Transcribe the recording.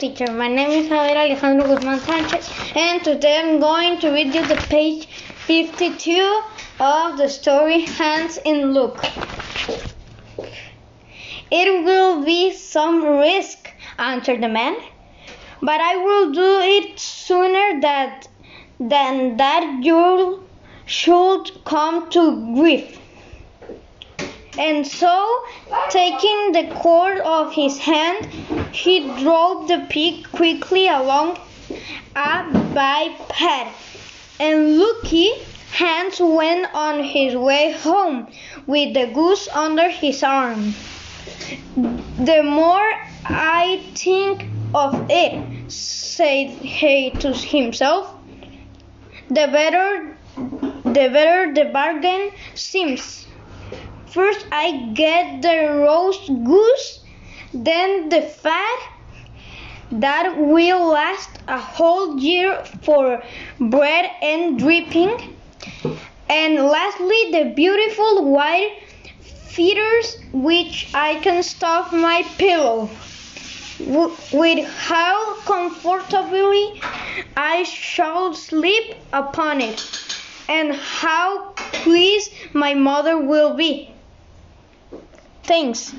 teacher. My name is Javier Alejandro Guzman Sanchez, and today I'm going to read you the page 52 of the story Hans in Luck. It will be some risk, answered the man, but I will do it sooner that, than that you should come to grief. And so, taking the cord of his hand, he drove the pig quickly along a bypath. And Lucky Hans went on his way home with the goose under his arm. The more I think of it, said he to himself, the better the better the bargain seems. First I get the roast goose, then the fat that will last a whole year for bread and dripping, and lastly the beautiful white feathers which I can stuff my pillow with how comfortably I shall sleep upon it, and how pleased my mother will be. Thanks.